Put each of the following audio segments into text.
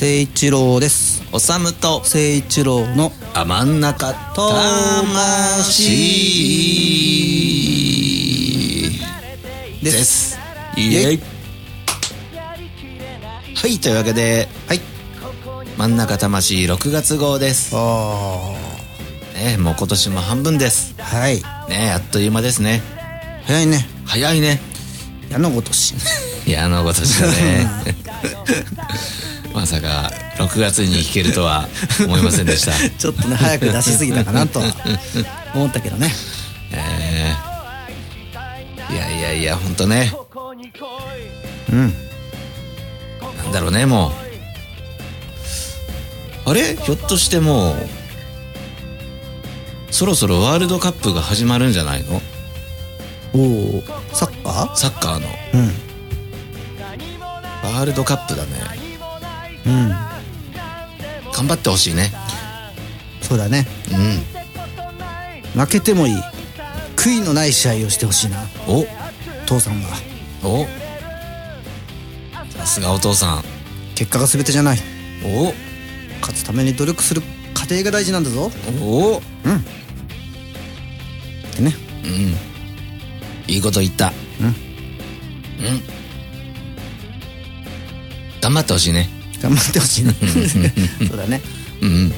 誠一郎ですおさむと、誠一郎のあ、真ん中、魂でです。イエイ。はい、というわけで、はい真ん中魂6月号です。あね、もう今年も半分です。あはいね、あっという間ですね。早いね早いね。矢のごとし矢のごとしだね。まさか、6月に弾けるとは思いませんでした。ちょっとね早く出しすぎたかなとは思ったけどね えーいやいやいや、ほんとね。うんなんだろうね、もう。あれ？ひょっとしてもう、そろそろワールドカップが始まるんじゃないの？おおサッカサッカーの。ーうんワールドカップだね。うん頑張ってほしいね。そうだねうん。負けてもいい悔いのない試合をしてほしいなお父さんはおさすがお父さん。結果が全てじゃないお勝つために努力する過程が大事なんだぞおってねうん。いいこと言った。うんうん。頑張ってほしいね。頑張ってほしいね。そうだね。うんうん。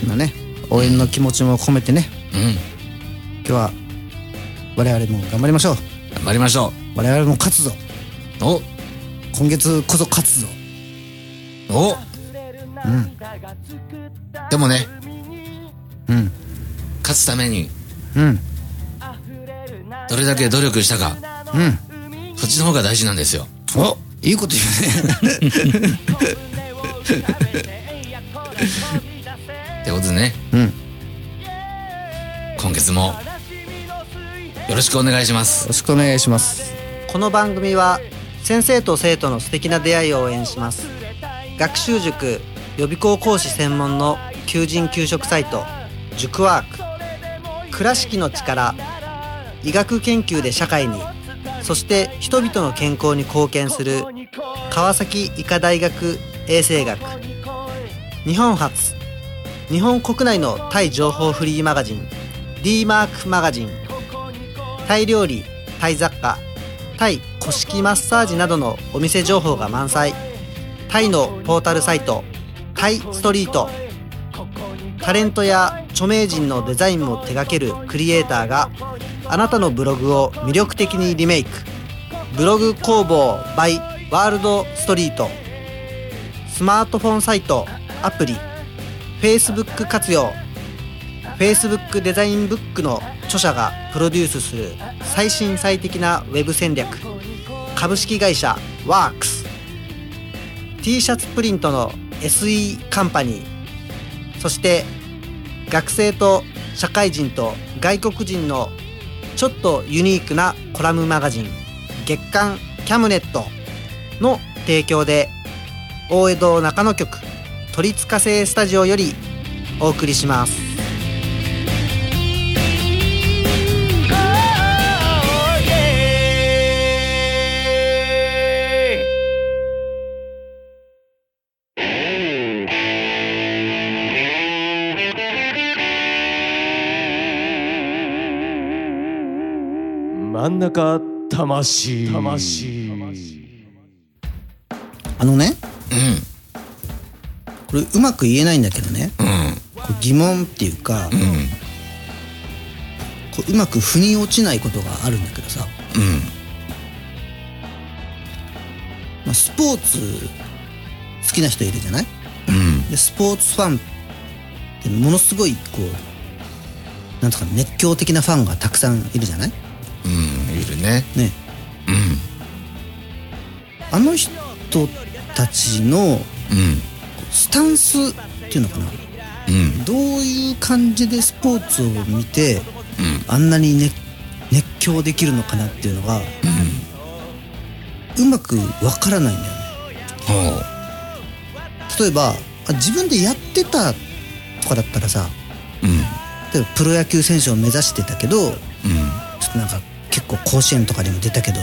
こんなね応援の気持ちも込めてね。うん。今日は我々も頑張りましょう。頑張りましょ我々も勝つぞ。う。お。今月こそ勝つぞ。お。うん。でもね、うん。勝つために。うん。どれだけ努力したか、うん。そっちの方が大事なんですよ。おいいこと言うねってことでね、うん。今月もよろしくお願いしまよす。ろしくお願いします。この番組は先生と生徒の素敵な出会いを応援します。学習塾予備校講師専門の求人・給食サイト塾ワーク。倉敷の力医学研究で社会にそして人々の健康に貢献する川崎医科大学衛生学。日本初。日本国内のタイ情報フリーマガジン。D マークマガジン。タイ料理タイ雑貨タイ古式マッサージなどのお店情報が満載。タイのポータルサイトタイストリート。タレントや著名人のデザインも手掛けるクリエイターがあなたのブログを魅力的にリメイク。ブログ工房 by ワールドストリート。スマートフォンサイトアプリ。Facebook 活用。Facebook デザインブックの著者がプロデュースする最新最適なウェブ戦略。株式会社ワークス。T シャツプリントの SE カンパニー。そして学生と社会人と外国人のちょっとユニークなコラムマガジン月刊キャムネットの提供で大江戸中野局鳥塚製スタジオよりお送りします。真ん中魂魂あのねうこれうまく言えないんだけどねん。うん。こう疑問っていうか、うん。こううまく腑に落ちないことがあるんだけどさ、うん。まあ、スポーツ好きな人いるじゃない？うん。でスポーツファンってものすごいこうなんとか熱狂的なファンがたくさんいるじゃない？うん。いるね。ねうん。あの人たちのうん。スタンスっていうのかなうんどういう感じでスポーツを見てうんあんなに、ね、熱狂できるのかなっていうのがうまくわからないんだよねほ例えばあ自分でやってたとかだったらさううん例えばプロ野球選手を目指してたけどうんちょっとなんか結構甲子園とかにも出たけど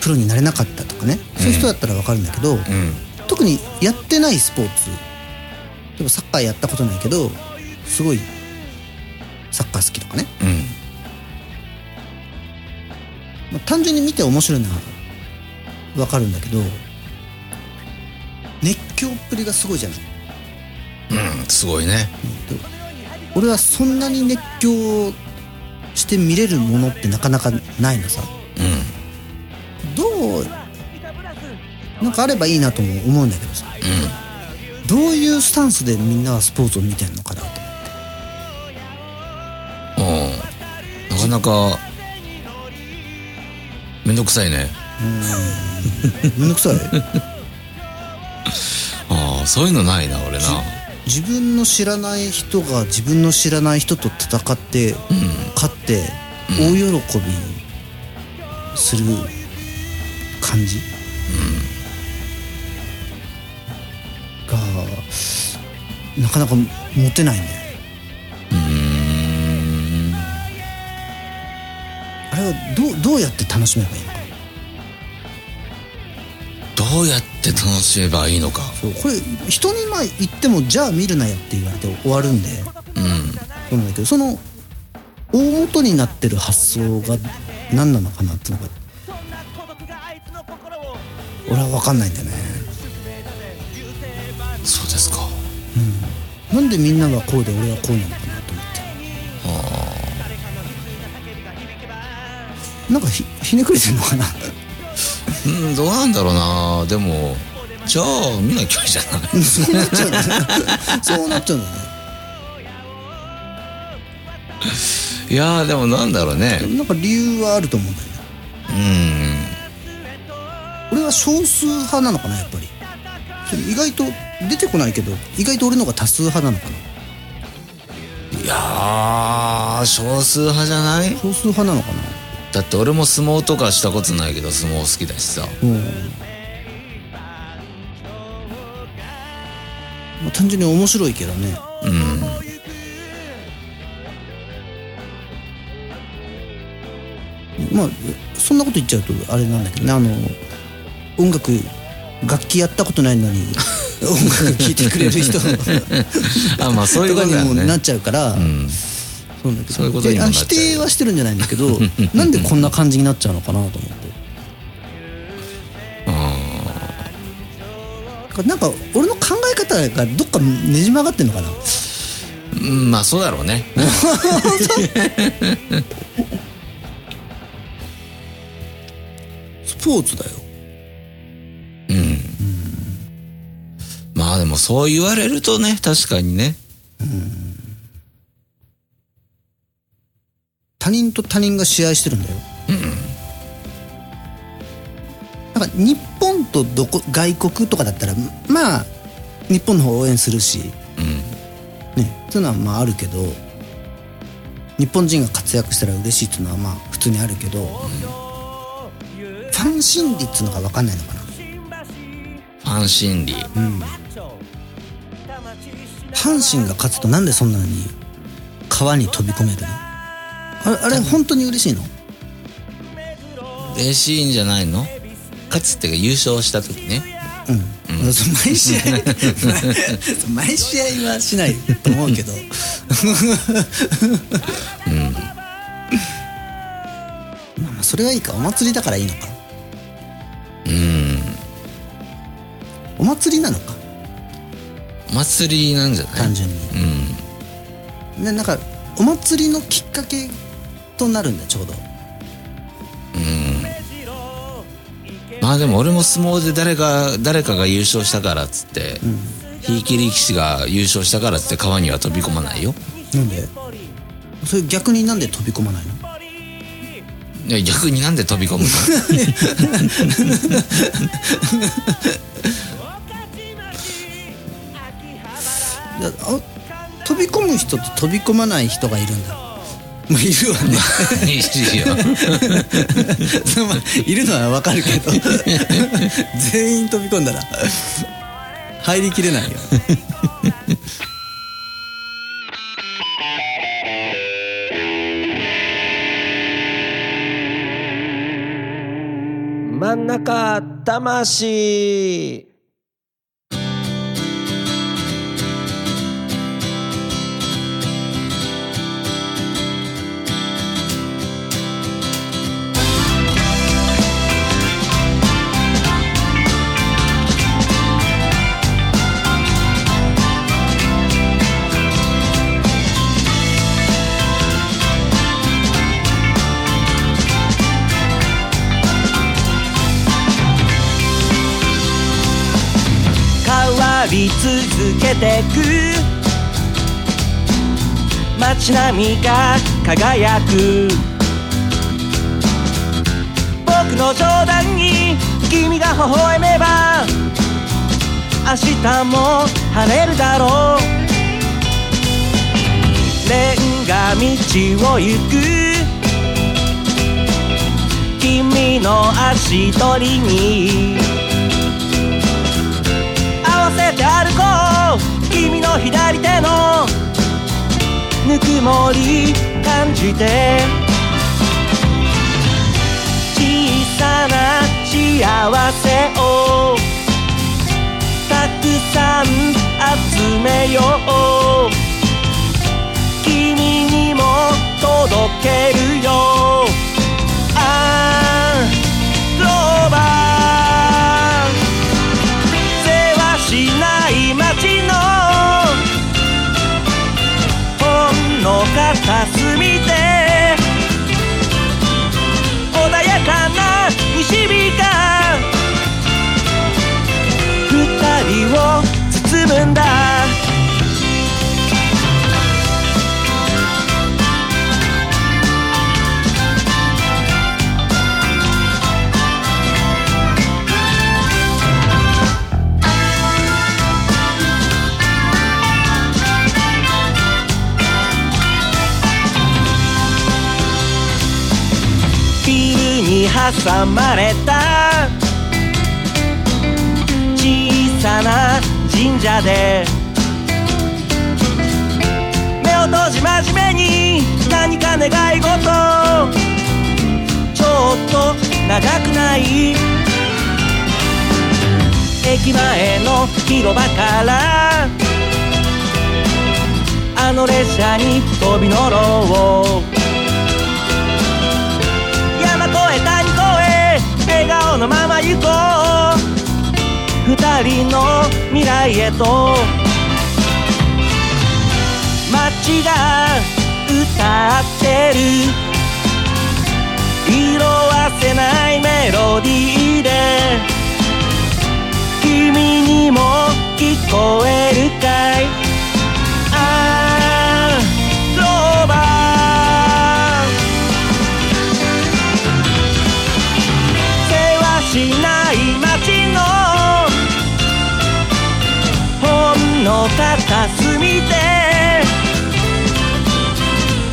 プロになれなかったとかね。そういう人だったらわかるんだけど、うん。特にやってないスポーツ例えばサッカーやったことないけどすごいサッカー好きとかね、うん。まあ、単純に見て面白いのはわかるんだけど熱狂っぷりがすごいじゃない。うんすごいね。俺はそんなに熱狂して見れるものってなかなかないのさ。うんどうなんかあればいいなとも思うんだけどさ。どういうスタンスでみんなはスポーツを見てんのかなとうん。なかなかめんどくさいね。めんどくさい？ああそういうのないな俺な自分の知らない人が自分の知らない人と戦って、勝って大喜びする感じ、がなかなか持てないんだよ。うーん。あれはどうどうやって楽しめばいいの？かどうやって楽しめばいいのか。そうこれ人にまあ言ってもじゃあ見るなよって言われて終わるんで。うん。そうなんだけどその大元になってる発想が何なのかなっていうのが俺は分かんないんだよね。そうですか。なんでみんながこうで俺はこうなのかなと思って。なんかひひねくれてんのかなうんどうなんだろうな。でもじゃあ見なきゃいいじゃない。そうなっちゃうんだよね。そうなっちゃうんだよね。いやーでもなんだろうね。なんか理由はあると思うんだよね。うん。俺は少数派なのかなやっぱり。意外と出てこないけど意外と俺の方が多数派なのかな。いやー少数派じゃない？少数派なのかなだって俺も相撲とかしたことないけど相撲好きだしさ。うん。まあ、単純に面白いけどね。うん。まあそんなこと言っちゃうとあれなんだけどねあの音楽楽器やったことないのに 音楽聴いてくれる人あまあそういうことね。もなっちゃうから、うんそうだけど。そういうことにもなっちゃう否定はしてるんじゃないんだけど なんでこんな感じになっちゃうのかなと思って。なんか俺の考え方がどっかねじ曲がってんのかな。うんまあそうだろうね。スポーツだよ。うん。まあでもそう言われるとね確かにね他人と他人が試合してるんだよ、なんか日本とどこ外国とかだったらまあ日本の方応援するし、ねそういうのはまああるけど日本人が活躍したら嬉しいっていうのはまあ普通にあるけど、ファン心理っていうのが分かんないのかな。ファン心理。阪神が勝つとなんでそんなに川に飛び込めるの？あれあれ本当に嬉しいの？嬉しいんじゃないの？勝つっていうか優勝した時ね。うん、そう毎試合。毎試合はしないと思うけど。まあまあそれはいいか。お祭りだからいいのか。うん。お祭りなのか？お祭りなんじゃない？単純に。うん。でなんかお祭りのきっかけとなるんだちょうど。まあでも俺も相撲で誰か誰かが優勝したからっつって、ひいき力士が優勝したからっつって川には飛び込まないよ。なんで？それ逆になんで飛び込まないの？いや逆になんで飛び込むの？飛び込む人と飛び込まない人がいるんだまあいるわね。いいよ。いるのはわかるけど。全員飛び込んだら。入りきれないよ。真ん中魂続けてく。街並みが輝く。僕の冗談に君が微笑めば明日も晴れるだろう。レンガ道を行く。君の足取りにて歩こう。君の左手のぬくもり感じて。小さな幸せをたくさん集めよう。君にも届けるよ。挟まれた。小さな神社で。目を閉じ真面目に。何か願い事。ちょっと長くない。駅前の広場から。あの列車に飛び乗ろう。のまま行こう。二人の未来へと。街が歌ってる。色あせないメロディーで。君にも聞こえるかい？片隅で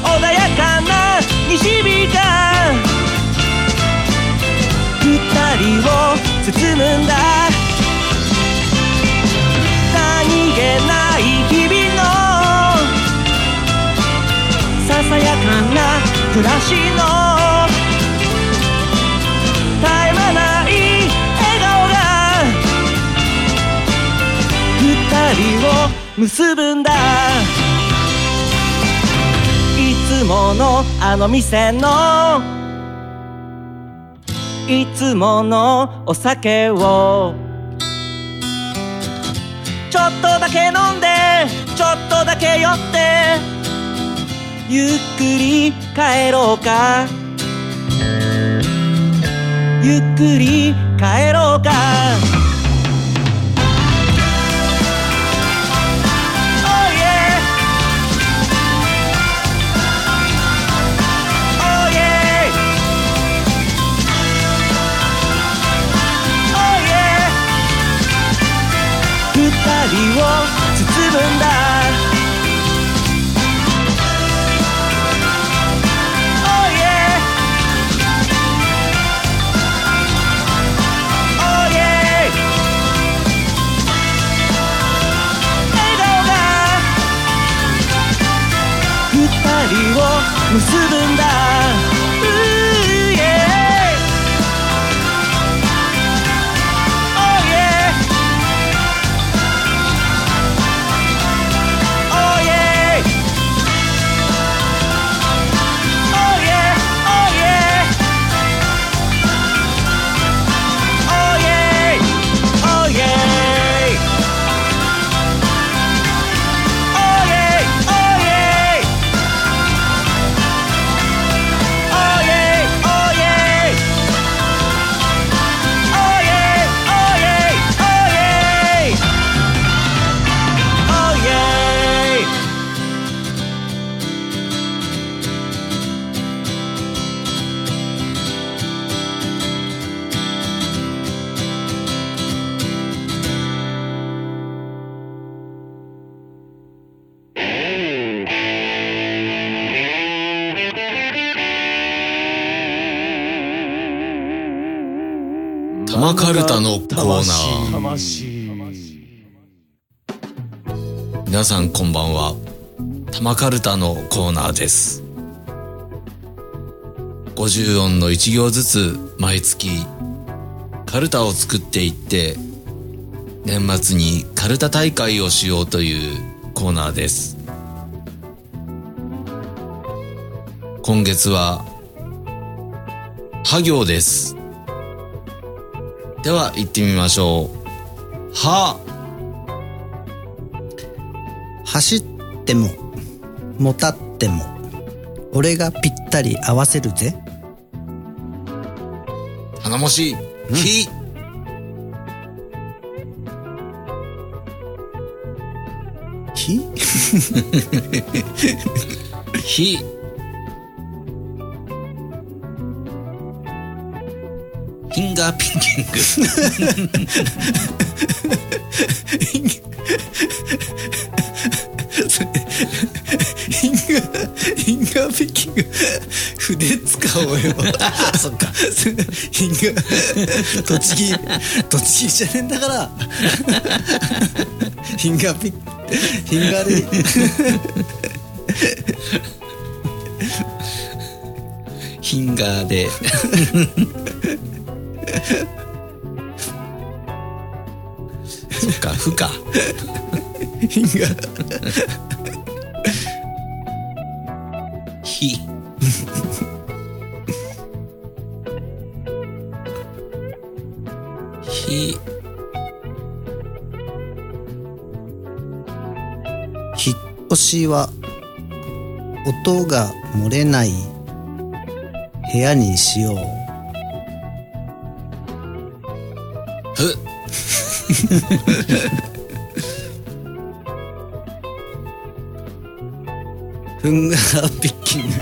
穏やかな西日が二人を包むんだ。何気ない日々のささやかな暮らしのを結ぶんだ。いつものあの店のいつものお酒を。ちょっとだけ飲んでちょっとだけ酔って。ゆっくり帰ろうか。ゆっくり帰ろうか。玉カルタのコーナー。魂皆さんこんばんは。玉カルタのコーナーです。50音の1行ずつ毎月カルタを作っていって年末にカルタ大会をしようというコーナーです。今月は、は行です。では行ってみましょう。は、走ってももたっても俺がぴったり合わせるぜ。頼もしい。ひ、ひ？ひ、ンガーピッキング。ヒンガーヒンガーピッキング筆使おうよあそっかヒンガー栃木栃木じゃねえんだからヒンガーピッヒンガーでヒンガーで。そっか、ふか。ヒンガーひ。ひ、引っ越しは音が漏れない部屋にしよう フンガーピッキング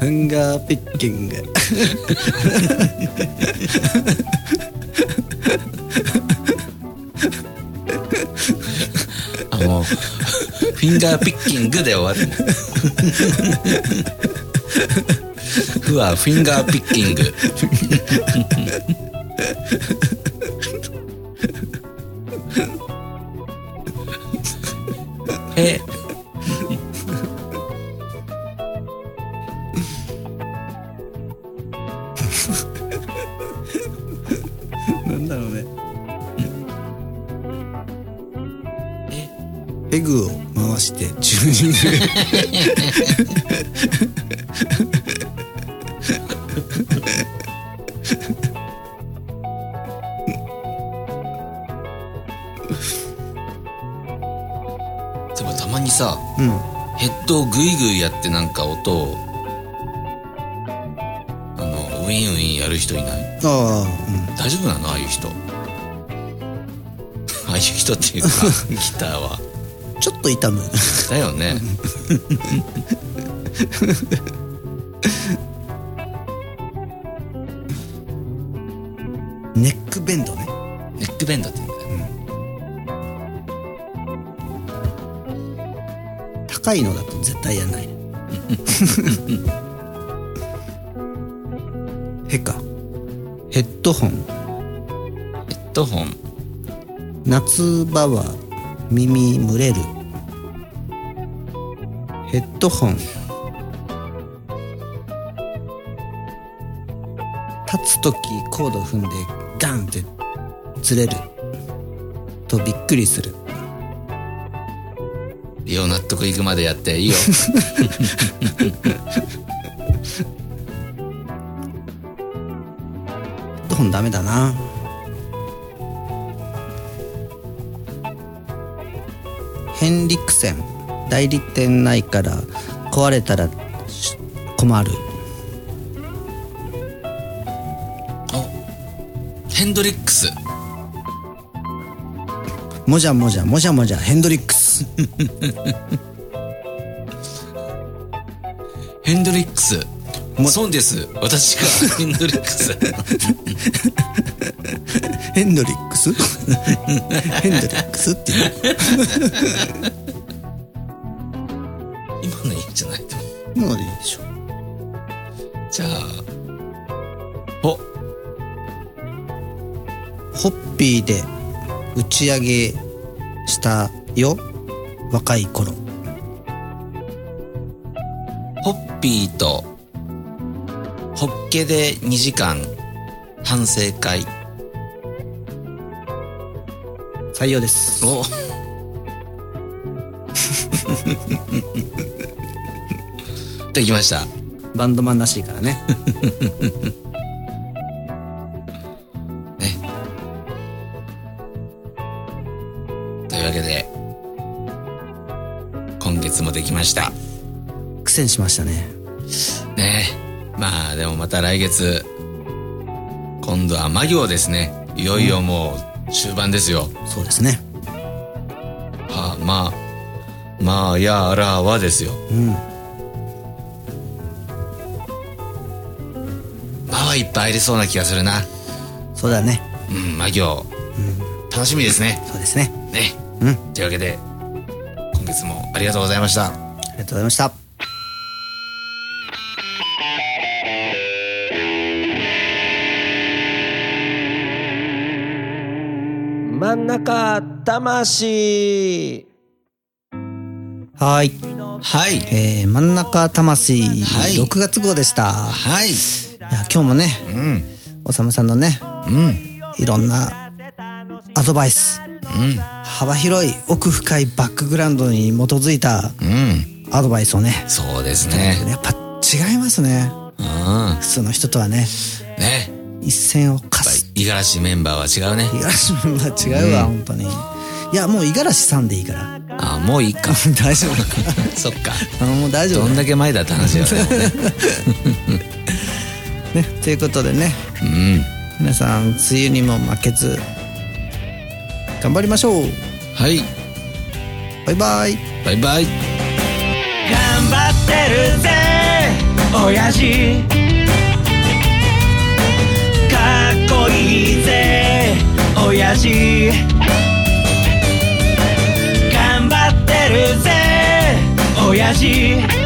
フンガーピッキングあ、もう、フィンガーピッキングで終わる。ふはフィンガーピッキング。でもたまにさ、うんヘッドをグイグイやってなんか音を、あの、ウィンウィンやる人いない？あ大丈夫なの？ああいう人。ああいう人っていうか、ギターは。ちょっと痛むだよね。ネックベンドねネックベンドって言うんだよ。高いのだと絶対やんない へかヘッドホンヘッドホン。夏場は耳蒸れるヘッドホン。立つ時コード踏んでガンってずれる。とびっくりする。いいよ納得いくまでやっていいよ。ヘッドホンダメだな。ヘンリクセン。代理店ないから壊れたらし困る。ヘンドリックス。もじゃもじゃもじゃもじゃヘンドリックス。ヘンドリックス。そうです。私がヘンドリックス。ヘンドリックス？ヘンドリックスっていうじゃないと。のでいいでしょ。じゃあおホッピーで打ち上げしたよ。若い頃。ホッピーとホッケで2時間反省会。採用です。お できました。バンドマンらしいからね。ね。というわけで今月もできました。苦戦しましたね。ね。まあでもまた来月今度は魔行ですね。いよいよもう終盤ですよ、そうですね。はあまあまあやらはですよ。うんいっぱい入りそうな気がするな。そうだね。うん魔行、楽しみですね。そうですね。ね。うん。というわけで今月もありがとうございました。ありがとうございました。真ん中魂。はい。はい。えー、真ん中魂、はい。6月号でした。はいいや今日もねうん。おさむさんのねうん。いろんなアドバイスうん。幅広い奥深いバックグラウンドに基づいたうん。アドバイスをねそうですね。やっぱ違いますね。うん。普通の人とはねね。一線を課やっぱすり五十嵐メンバーは違うね。五十嵐メンバー違うわ、本当に。いやもう五十嵐さんでいいから。あもういいか。大丈夫 そっか。あもう大丈夫。どんだけ前だって話だよねね。ということでね。うん。皆さん梅雨にも負けず頑張りましょう。はい。バイバイ。バイバイ。頑張ってるぜ親父。かっこいいぜ親父。頑張ってるぜ親父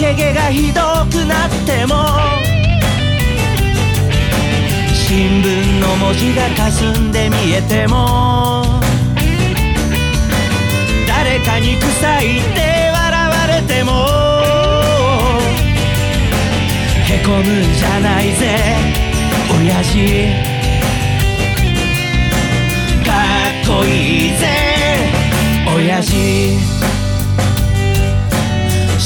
け毛がひどくなっても新聞の文字が霞んで見えても誰かに臭いって笑われてもへこむんじゃないぜ親父。かっこいいぜ親父。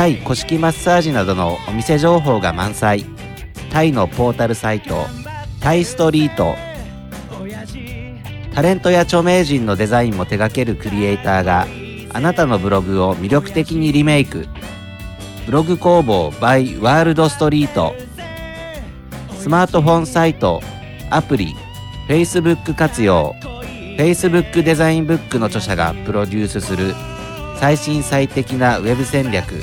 タイ古式マッサージなどのお店情報が満載。タイのポータルサイトタイストリート。タレントや著名人のデザインも手掛けるクリエイターがあなたのブログを魅力的にリメイク。ブログ工房 by ワールドストリート。スマートフォンサイトアプリ Facebook 活用。Facebook デザインブックの著者がプロデュースする最新最適なウェブ戦略。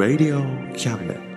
Radio Cabinet.